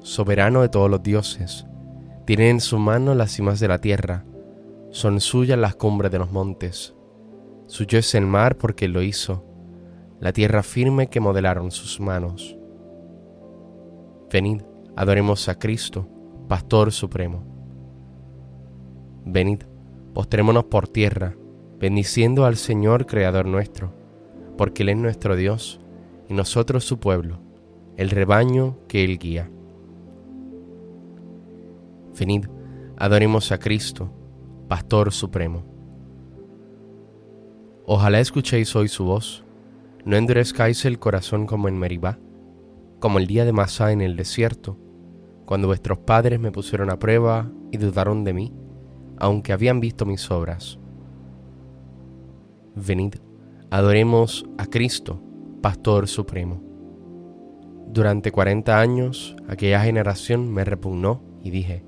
soberano de todos los dioses. Tiene en su mano las cimas de la tierra, son suyas las cumbres de los montes. Suyo es el mar porque lo hizo, la tierra firme que modelaron sus manos. Venid, adoremos a Cristo, Pastor Supremo. Venid, postrémonos por tierra, bendiciendo al Señor Creador nuestro, porque Él es nuestro Dios y nosotros su pueblo, el rebaño que Él guía. Venid, adoremos a Cristo, Pastor Supremo. Ojalá escuchéis hoy su voz, no endurezcáis el corazón como en Meribá, como el día de Masá en el desierto, cuando vuestros padres me pusieron a prueba y dudaron de mí, aunque habían visto mis obras. Venid, adoremos a Cristo, Pastor Supremo. Durante cuarenta años aquella generación me repugnó y dije,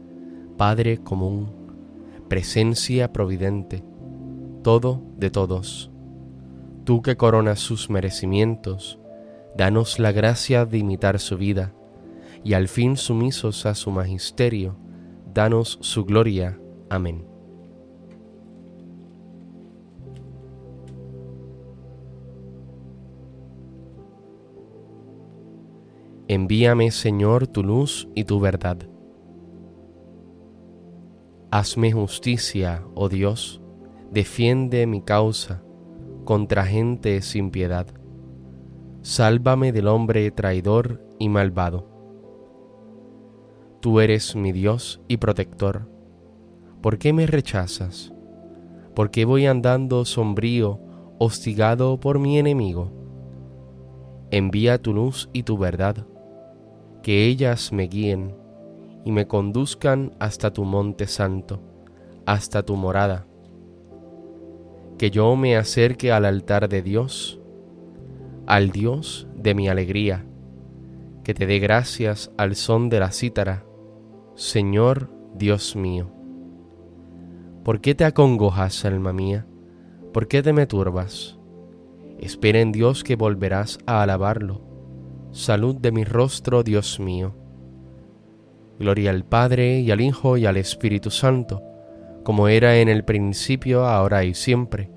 Padre común, presencia providente, todo de todos. Tú que coronas sus merecimientos, danos la gracia de imitar su vida, y al fin sumisos a su magisterio, danos su gloria. Amén. Envíame, Señor, tu luz y tu verdad Hazme justicia, oh Dios, defiende mi causa contra gente sin piedad. Sálvame del hombre traidor y malvado. Tú eres mi Dios y protector. ¿Por qué me rechazas? ¿Por qué voy andando sombrío, hostigado por mi enemigo? Envía tu luz y tu verdad, que ellas me guíen y me conduzcan hasta tu monte santo, hasta tu morada. Que yo me acerque al altar de Dios, al Dios de mi alegría, que te dé gracias al son de la cítara, Señor Dios mío. ¿Por qué te acongojas, alma mía? ¿Por qué te me turbas? Espera en Dios que volverás a alabarlo. Salud de mi rostro, Dios mío Gloria al Padre y al Hijo y al Espíritu Santo, como era en el principio, ahora y siempre,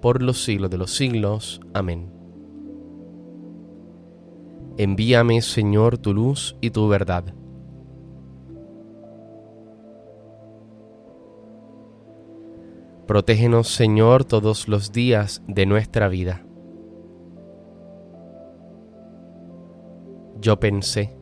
por los siglos de los siglos. Amén. Envíame, Señor, tu luz y tu verdad. Protégenos, Señor, todos los días de nuestra vida. Yo pensé,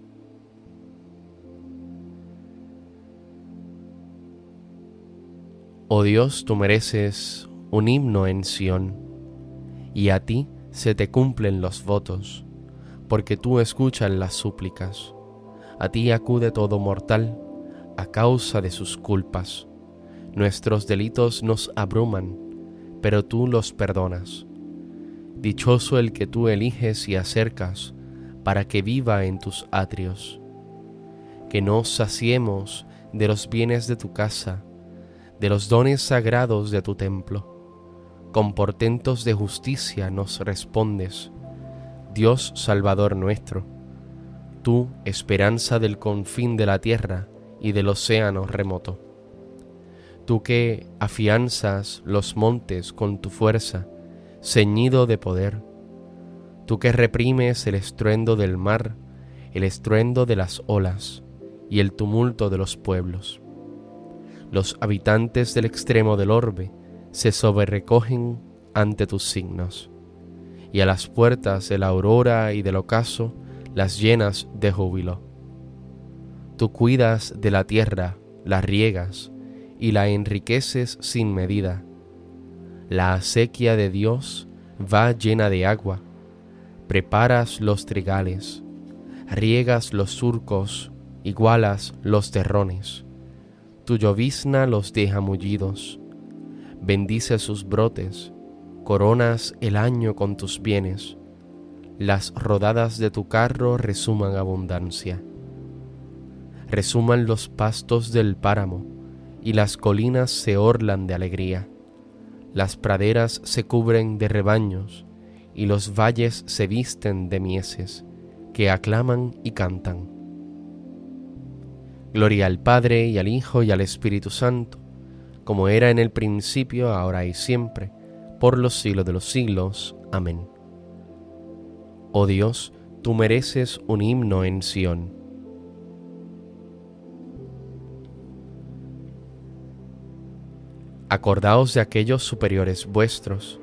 Oh Dios, tú mereces un himno en Sión, y a ti se te cumplen los votos, porque tú escuchas las súplicas a ti acude todo mortal a causa de sus culpas. Nuestros delitos nos abruman, pero tú los perdonas. Dichoso el que tú eliges y acercas para que viva en tus atrios. Que nos saciemos de los bienes de tu casa, de los dones sagrados de tu templo. Con portentos de justicia nos respondes, Dios Salvador nuestro tú esperanza del confín de la tierra y del océano remoto. Tú que afianzas los montes con tu fuerza, ceñido de poder, tú que reprimes el estruendo del mar, el estruendo de las olas y el tumulto de los pueblos. Los habitantes del extremo del orbe se sobrecogen ante tus signos, y a las puertas de la aurora y del ocaso las llenas de júbilo. Tú cuidas de la tierra, la riegas y la enriqueces sin medida. La acequia de Dios va llena de agua. Preparas los trigales, riegas los surcos, igualas los terrones. Tu llovizna los deja mullidos. Bendice sus brotes, coronas el año con tus bienes las rodadas de tu carro resuman abundancia. Resuman los pastos del páramo, y las colinas se orlan de alegría. Las praderas se cubren de rebaños, y los valles se visten de mieses, que aclaman y cantan. Gloria al Padre y al Hijo y al Espíritu Santo, como era en el principio, ahora y siempre, por los siglos de los siglos. Amén. Oh Dios, tú mereces un himno en Sión. Acordaos de aquellos superiores vuestros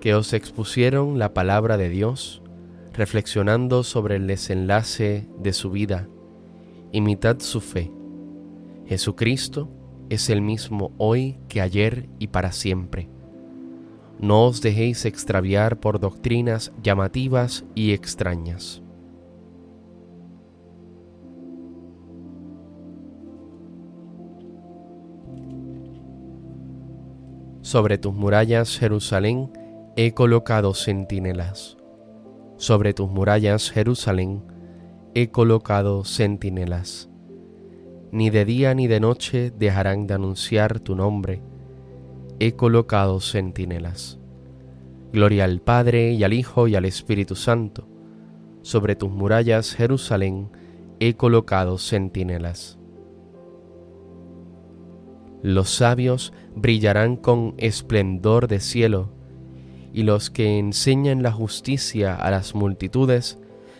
que os expusieron la palabra de Dios, reflexionando sobre el desenlace de su vida. Imitad su fe. Jesucristo es el mismo hoy que ayer y para siempre no os dejéis extraviar por doctrinas llamativas y extrañas. Sobre tus murallas, Jerusalén, he colocado centinelas. Sobre tus murallas, Jerusalén, he colocado centinelas. Ni de día ni de noche dejarán de anunciar tu nombre he colocado centinelas. Gloria al Padre y al Hijo y al Espíritu Santo. Sobre tus murallas, Jerusalén, he colocado centinelas. Los sabios brillarán con esplendor de cielo, y los que enseñan la justicia a las multitudes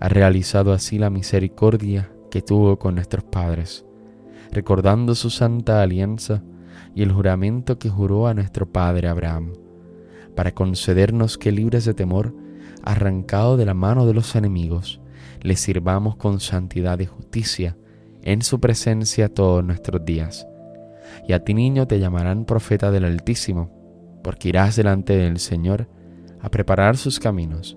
ha realizado así la misericordia que tuvo con nuestros padres, recordando su santa alianza y el juramento que juró a nuestro padre Abraham, para concedernos que libres de temor, arrancado de la mano de los enemigos, le sirvamos con santidad y justicia en su presencia todos nuestros días. Y a ti niño te llamarán profeta del Altísimo, porque irás delante del Señor a preparar sus caminos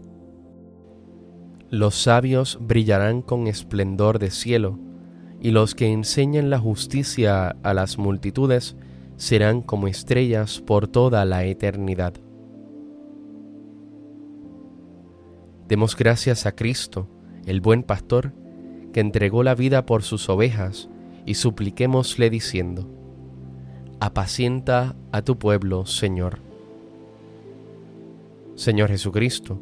Los sabios brillarán con esplendor de cielo, y los que enseñan la justicia a las multitudes serán como estrellas por toda la eternidad. Demos gracias a Cristo, el buen pastor, que entregó la vida por sus ovejas, y supliquémosle diciendo, Apacienta a tu pueblo, Señor. Señor Jesucristo,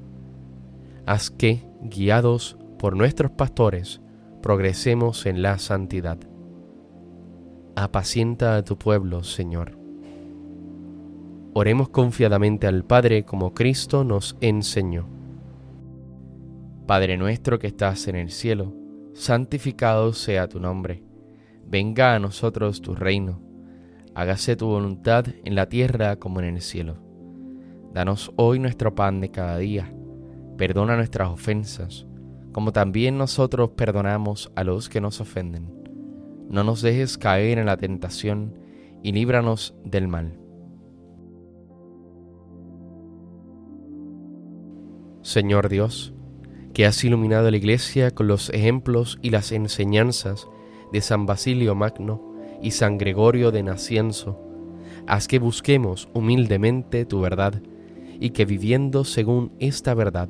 haz que, guiados por nuestros pastores, progresemos en la santidad. Apacienta a tu pueblo, Señor. Oremos confiadamente al Padre como Cristo nos enseñó. Padre nuestro que estás en el cielo, santificado sea tu nombre. Venga a nosotros tu reino. Hágase tu voluntad en la tierra como en el cielo. Danos hoy nuestro pan de cada día Perdona nuestras ofensas, como también nosotros perdonamos a los que nos ofenden. No nos dejes caer en la tentación y líbranos del mal. Señor Dios, que has iluminado la Iglesia con los ejemplos y las enseñanzas de San Basilio Magno y San Gregorio de Nacienzo, haz que busquemos humildemente tu verdad y que viviendo según esta verdad